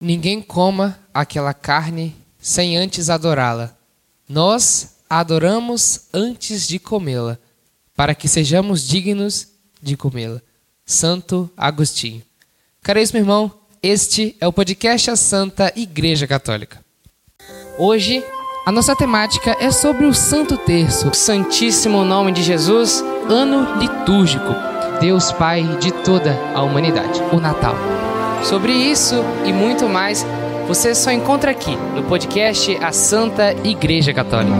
Ninguém coma aquela carne sem antes adorá-la. Nós a adoramos antes de comê-la, para que sejamos dignos de comê-la. Santo Agostinho. Caríssimo irmão, este é o podcast A Santa Igreja Católica. Hoje, a nossa temática é sobre o Santo Terço, Santíssimo Nome de Jesus, ano litúrgico, Deus Pai de toda a humanidade, o Natal. Sobre isso e muito mais, você só encontra aqui no podcast A Santa Igreja Católica.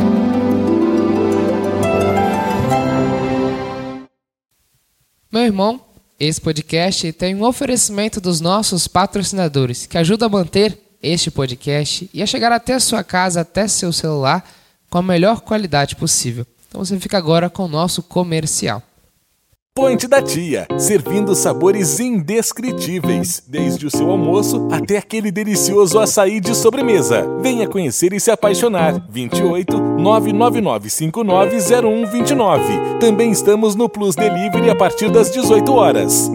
Meu irmão, esse podcast tem um oferecimento dos nossos patrocinadores que ajuda a manter este podcast e a chegar até a sua casa, até seu celular, com a melhor qualidade possível. Então você fica agora com o nosso comercial. Ponte da Tia, servindo sabores indescritíveis, desde o seu almoço até aquele delicioso açaí de sobremesa. Venha conhecer e se apaixonar. 28 999 590129. Também estamos no Plus Delivery a partir das 18 horas.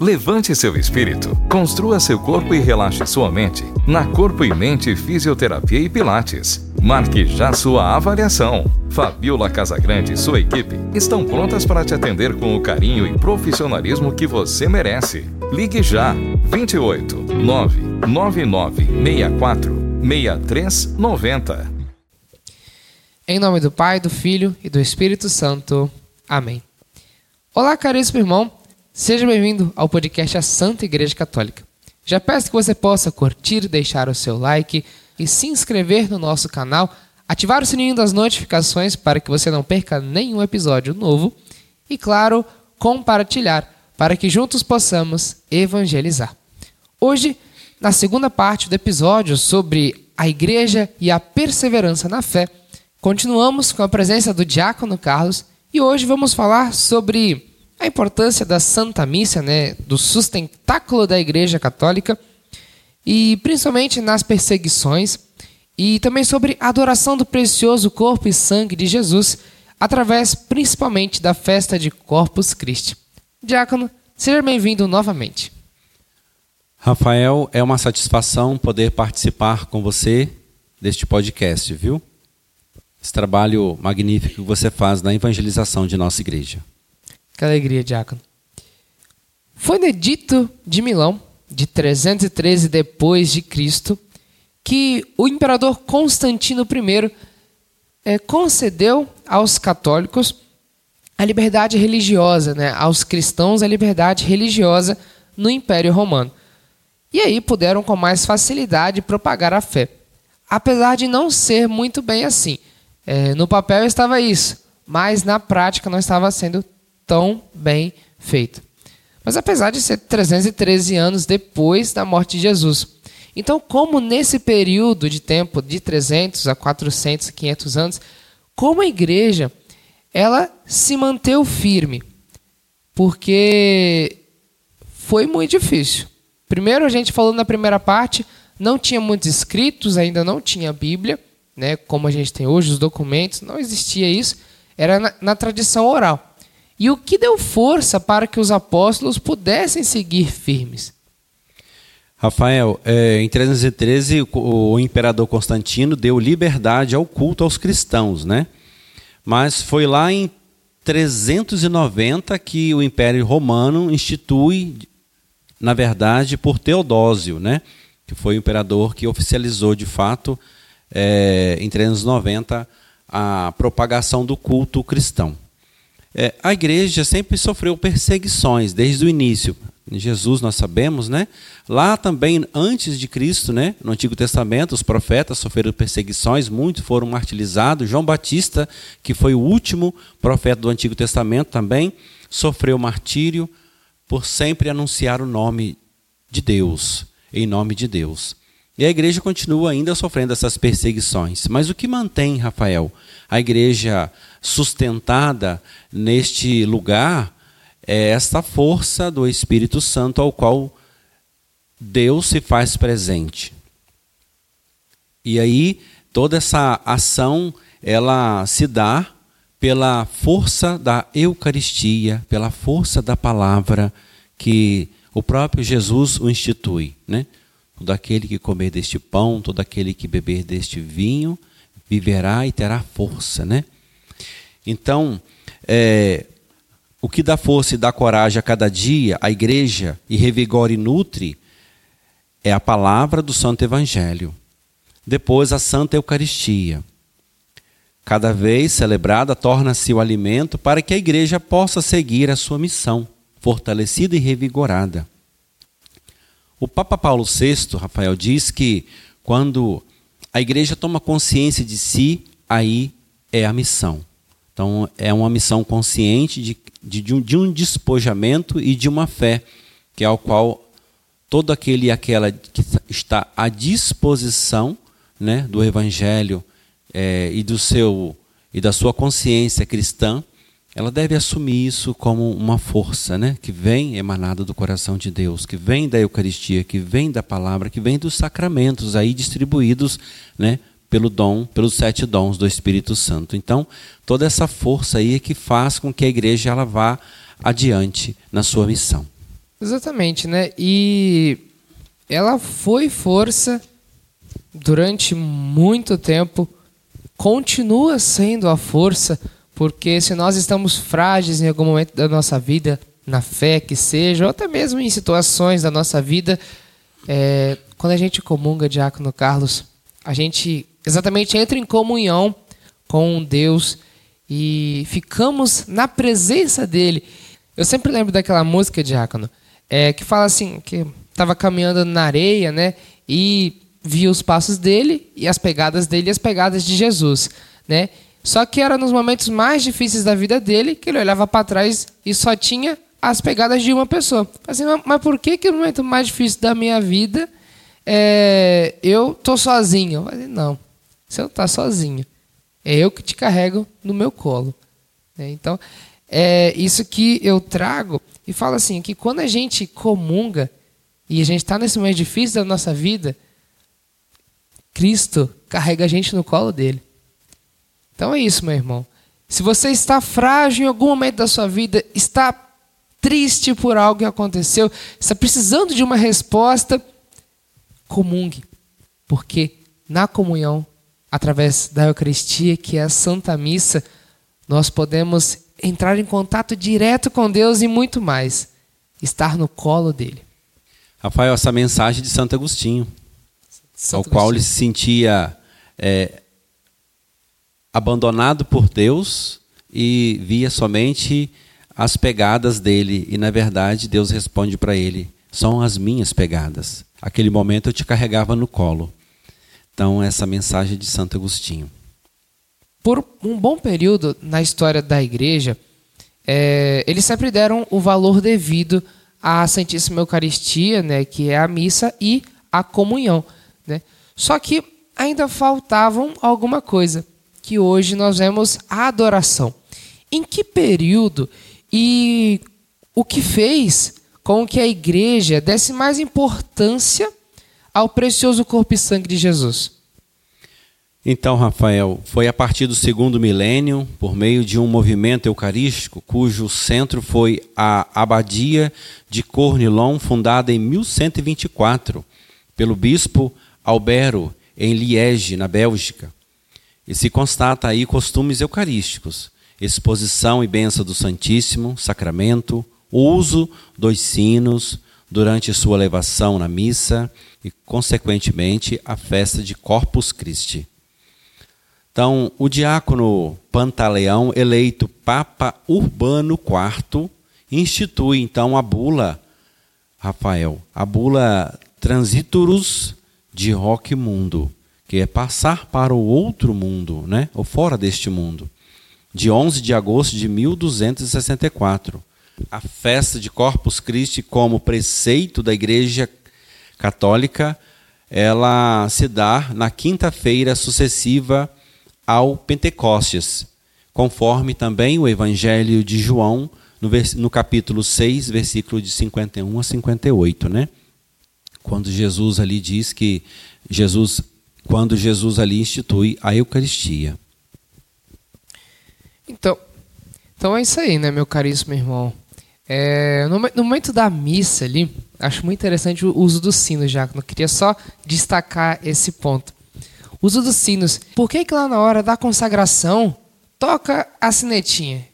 Levante seu espírito, construa seu corpo e relaxe sua mente na Corpo e Mente Fisioterapia e Pilates. Marque já sua avaliação. Fabiola Casagrande e sua equipe estão prontas para te atender com o carinho e profissionalismo que você merece. Ligue já 28 999 64 6390. Em nome do Pai, do Filho e do Espírito Santo. Amém. Olá, caríssimo irmão. Seja bem-vindo ao podcast A Santa Igreja Católica. Já peço que você possa curtir, deixar o seu like e se inscrever no nosso canal, ativar o sininho das notificações para que você não perca nenhum episódio novo e, claro, compartilhar para que juntos possamos evangelizar. Hoje, na segunda parte do episódio sobre a igreja e a perseverança na fé, continuamos com a presença do diácono Carlos e hoje vamos falar sobre a importância da Santa Missa, né, do sustentáculo da Igreja Católica, e principalmente nas perseguições, e também sobre a adoração do precioso corpo e sangue de Jesus, através principalmente da festa de Corpus Christi. Diácono, seja bem-vindo novamente. Rafael, é uma satisfação poder participar com você deste podcast, viu? Esse trabalho magnífico que você faz na evangelização de nossa igreja. Que alegria, diácono. Foi no edito de Milão, de 313 depois de Cristo, que o imperador Constantino I é, concedeu aos católicos a liberdade religiosa, né, aos cristãos a liberdade religiosa no Império Romano. E aí puderam com mais facilidade propagar a fé. Apesar de não ser muito bem assim. É, no papel estava isso, mas na prática não estava sendo tão bem feito. Mas apesar de ser 313 anos depois da morte de Jesus. Então, como nesse período de tempo de 300 a 400, 500 anos, como a igreja ela se manteve firme? Porque foi muito difícil. Primeiro, a gente falou na primeira parte, não tinha muitos escritos, ainda não tinha Bíblia, né, como a gente tem hoje, os documentos, não existia isso, era na, na tradição oral. E o que deu força para que os apóstolos pudessem seguir firmes? Rafael, é, em 313 o, o imperador Constantino deu liberdade ao culto aos cristãos, né? Mas foi lá em 390 que o Império Romano institui, na verdade, por Teodósio, né? Que foi o imperador que oficializou de fato é, em 390 a propagação do culto cristão. É, a igreja sempre sofreu perseguições desde o início. Jesus, nós sabemos, né? Lá também, antes de Cristo, né? no Antigo Testamento, os profetas sofreram perseguições, muitos foram martirizados. João Batista, que foi o último profeta do Antigo Testamento, também sofreu martírio por sempre anunciar o nome de Deus, em nome de Deus. E a igreja continua ainda sofrendo essas perseguições. Mas o que mantém, Rafael, a igreja sustentada neste lugar é esta força do Espírito Santo ao qual Deus se faz presente. E aí toda essa ação ela se dá pela força da Eucaristia, pela força da palavra que o próprio Jesus o institui, né? todo aquele que comer deste pão, todo aquele que beber deste vinho, viverá e terá força, né? Então, é, o que dá força e dá coragem a cada dia, a igreja, e revigora e nutre, é a palavra do Santo Evangelho. Depois, a Santa Eucaristia. Cada vez celebrada, torna-se o alimento para que a igreja possa seguir a sua missão, fortalecida e revigorada. O Papa Paulo VI, Rafael, diz que quando a igreja toma consciência de si, aí é a missão. Então, é uma missão consciente de, de, de, um, de um despojamento e de uma fé, que é ao qual todo aquele e aquela que está à disposição né, do Evangelho é, e do seu e da sua consciência cristã, ela deve assumir isso como uma força, né, que vem emanada do coração de Deus, que vem da Eucaristia, que vem da palavra, que vem dos sacramentos aí distribuídos, né, pelo dom, pelos sete dons do Espírito Santo. Então, toda essa força aí é que faz com que a igreja ela vá adiante na sua missão. Exatamente, né? E ela foi força durante muito tempo, continua sendo a força, porque se nós estamos frágeis em algum momento da nossa vida, na fé que seja, ou até mesmo em situações da nossa vida, é, quando a gente comunga, Diácono Carlos, a gente exatamente entra em comunhão com Deus e ficamos na presença dele. Eu sempre lembro daquela música, Diácono, é, que fala assim, que estava caminhando na areia, né? E via os passos dele e as pegadas dele e as pegadas de Jesus, né? Só que era nos momentos mais difíceis da vida dele que ele olhava para trás e só tinha as pegadas de uma pessoa. Assim, mas por que que no momento mais difícil da minha vida é, eu tô sozinho? Eu falei, não, você não está sozinho. É eu que te carrego no meu colo. É, então, é isso que eu trago e falo assim, que quando a gente comunga e a gente está nesse momento difícil da nossa vida, Cristo carrega a gente no colo dele. Então é isso, meu irmão. Se você está frágil em algum momento da sua vida, está triste por algo que aconteceu, está precisando de uma resposta, comungue. Porque na comunhão através da Eucaristia, que é a Santa Missa, nós podemos entrar em contato direto com Deus e muito mais, estar no colo dele. Rafael, essa mensagem de Santo Agostinho, Santo ao Agostinho. qual ele se sentia é, abandonado por Deus e via somente as pegadas dele, e na verdade Deus responde para ele: são as minhas pegadas. Aquele momento eu te carregava no colo. Então, essa mensagem de Santo Agostinho. Por um bom período na história da igreja, é, eles sempre deram o valor devido à Santíssima Eucaristia, né, que é a missa, e à comunhão. Né? Só que ainda faltavam alguma coisa, que hoje nós vemos a adoração. Em que período e o que fez com que a igreja desse mais importância ao precioso corpo e sangue de Jesus. Então, Rafael, foi a partir do segundo milênio, por meio de um movimento eucarístico, cujo centro foi a Abadia de Cornilon, fundada em 1124 pelo bispo Albero, em Liege, na Bélgica. E se constata aí costumes eucarísticos, exposição e benção do Santíssimo Sacramento, uso dos sinos durante sua elevação na missa, e, consequentemente, a festa de Corpus Christi. Então, o diácono Pantaleão, eleito Papa Urbano IV, institui então a bula, Rafael, a bula Transiturus de Roque Mundo, que é passar para o outro mundo, né? ou fora deste mundo, de 11 de agosto de 1264. A festa de Corpus Christi como preceito da Igreja católica, ela se dá na quinta-feira sucessiva ao Pentecostes, conforme também o Evangelho de João, no, no capítulo 6, versículo de 51 a 58, né? Quando Jesus ali diz que Jesus quando Jesus ali institui a Eucaristia. Então, então é isso aí, né, meu caríssimo irmão? É, no, no, momento da missa ali, acho muito interessante o uso dos sinos, Jacono. Eu queria só destacar esse ponto. O uso dos sinos. Por que, que lá na hora da consagração toca a sinetinha?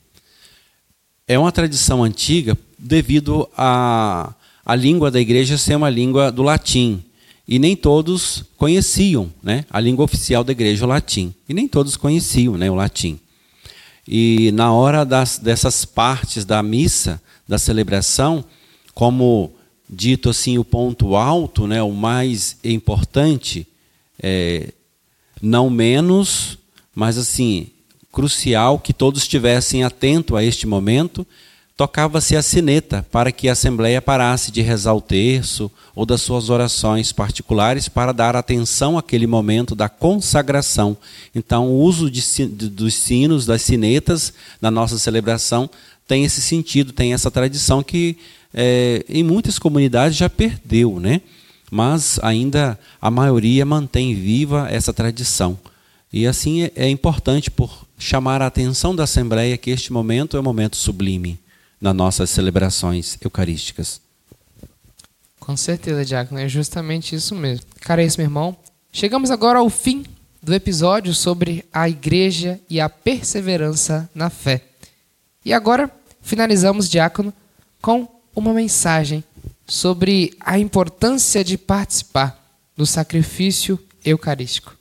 É uma tradição antiga devido a a língua da igreja ser uma língua do latim. E nem todos conheciam né, a língua oficial da igreja, o latim. E nem todos conheciam né, o latim. E na hora das, dessas partes da missa, da celebração, como dito assim, o ponto alto, né, o mais importante, é, não menos, mas assim, crucial que todos estivessem atentos a este momento, tocava-se a sineta para que a assembleia parasse de rezar o terço ou das suas orações particulares para dar atenção àquele momento da consagração. Então, o uso de, dos sinos, das sinetas na nossa celebração tem esse sentido, tem essa tradição que é, em muitas comunidades já perdeu, né? mas ainda a maioria mantém viva essa tradição. E assim é, é importante por chamar a atenção da Assembleia que este momento é um momento sublime nas nossas celebrações eucarísticas. Com certeza, Diácono, é justamente isso mesmo. Cara, é isso, meu irmão. Chegamos agora ao fim do episódio sobre a igreja e a perseverança na fé. E agora finalizamos, Diácono, com uma mensagem sobre a importância de participar do sacrifício eucarístico.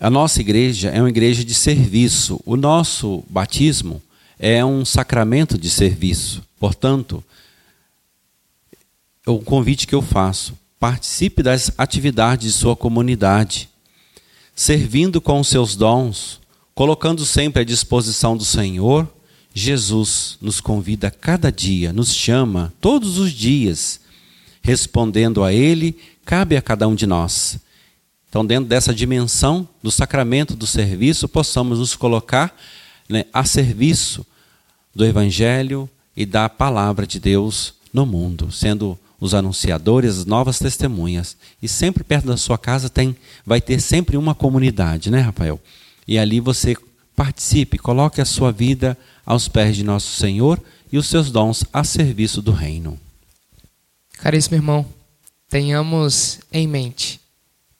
A nossa igreja é uma igreja de serviço. O nosso batismo é um sacramento de serviço. Portanto, o convite que eu faço, participe das atividades de sua comunidade, servindo com os seus dons, colocando sempre à disposição do Senhor. Jesus nos convida cada dia, nos chama todos os dias, respondendo a Ele, cabe a cada um de nós. Então, dentro dessa dimensão do sacramento do serviço, possamos nos colocar né, a serviço do Evangelho e da palavra de Deus no mundo, sendo os anunciadores, as novas testemunhas. E sempre perto da sua casa tem, vai ter sempre uma comunidade, né, Rafael? E ali você participe, coloque a sua vida aos pés de nosso Senhor e os seus dons a serviço do reino. Caríssimo irmão, tenhamos em mente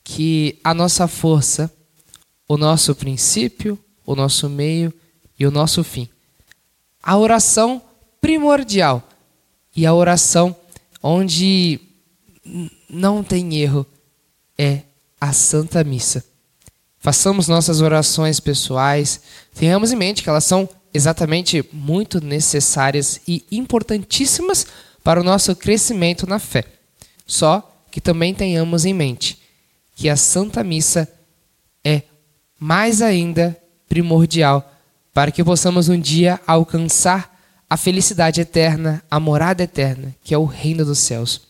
que a nossa força, o nosso princípio, o nosso meio e o nosso fim a oração primordial e a oração onde não tem erro é a Santa Missa. Façamos nossas orações pessoais, tenhamos em mente que elas são exatamente muito necessárias e importantíssimas para o nosso crescimento na fé. Só que também tenhamos em mente que a Santa Missa é mais ainda primordial para que possamos um dia alcançar a felicidade eterna, a morada eterna, que é o reino dos céus.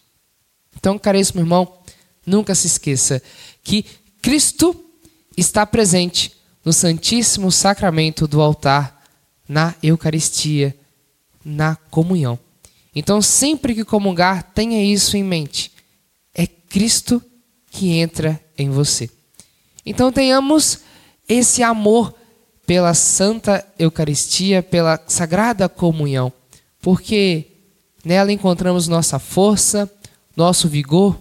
Então, caríssimo irmão, nunca se esqueça que Cristo está presente no Santíssimo Sacramento do altar, na Eucaristia, na comunhão. Então, sempre que comungar, tenha isso em mente. É Cristo que entra em você. Então, tenhamos esse amor pela Santa Eucaristia, pela Sagrada Comunhão, porque nela encontramos nossa força, nosso vigor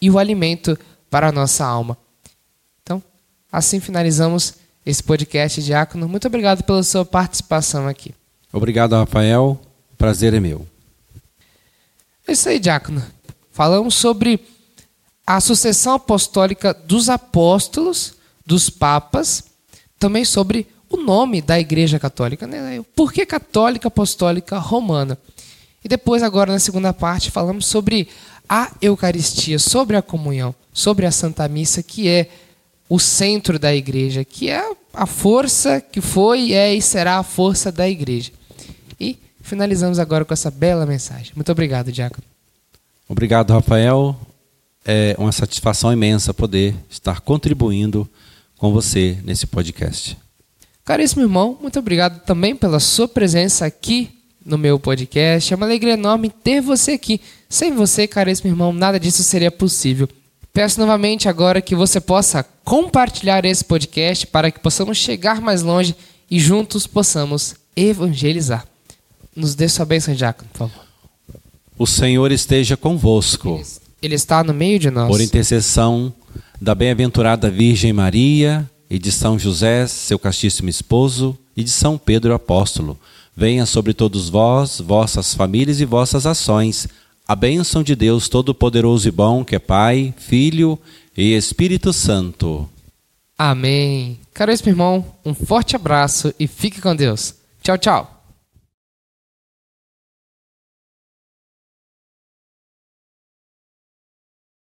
e o alimento para a nossa alma. Assim finalizamos esse podcast, Diácono. Muito obrigado pela sua participação aqui. Obrigado, Rafael. O prazer é meu. É isso aí, Diácono. Falamos sobre a sucessão apostólica dos apóstolos, dos papas, também sobre o nome da Igreja Católica, né? Por que Católica Apostólica Romana? E depois, agora na segunda parte, falamos sobre a Eucaristia, sobre a comunhão, sobre a Santa Missa, que é o centro da Igreja, que é a força que foi, é e será a força da Igreja. E finalizamos agora com essa bela mensagem. Muito obrigado, Diácono. Obrigado, Rafael. É uma satisfação imensa poder estar contribuindo com você nesse podcast. Caríssimo irmão, muito obrigado também pela sua presença aqui no meu podcast. É uma alegria enorme ter você aqui. Sem você, caríssimo irmão, nada disso seria possível. Peço novamente agora que você possa compartilhar esse podcast para que possamos chegar mais longe e juntos possamos evangelizar. nos dê sua bênção, Diácono, por favor. O Senhor esteja convosco. Ele está no meio de nós. Por intercessão da bem-aventurada Virgem Maria e de São José, seu castíssimo esposo, e de São Pedro apóstolo, venha sobre todos vós, vossas famílias e vossas ações, a bênção de Deus Todo-Poderoso e Bom, que é Pai, Filho e Espírito Santo. Amém. Caro irmão, um forte abraço e fique com Deus. Tchau, tchau.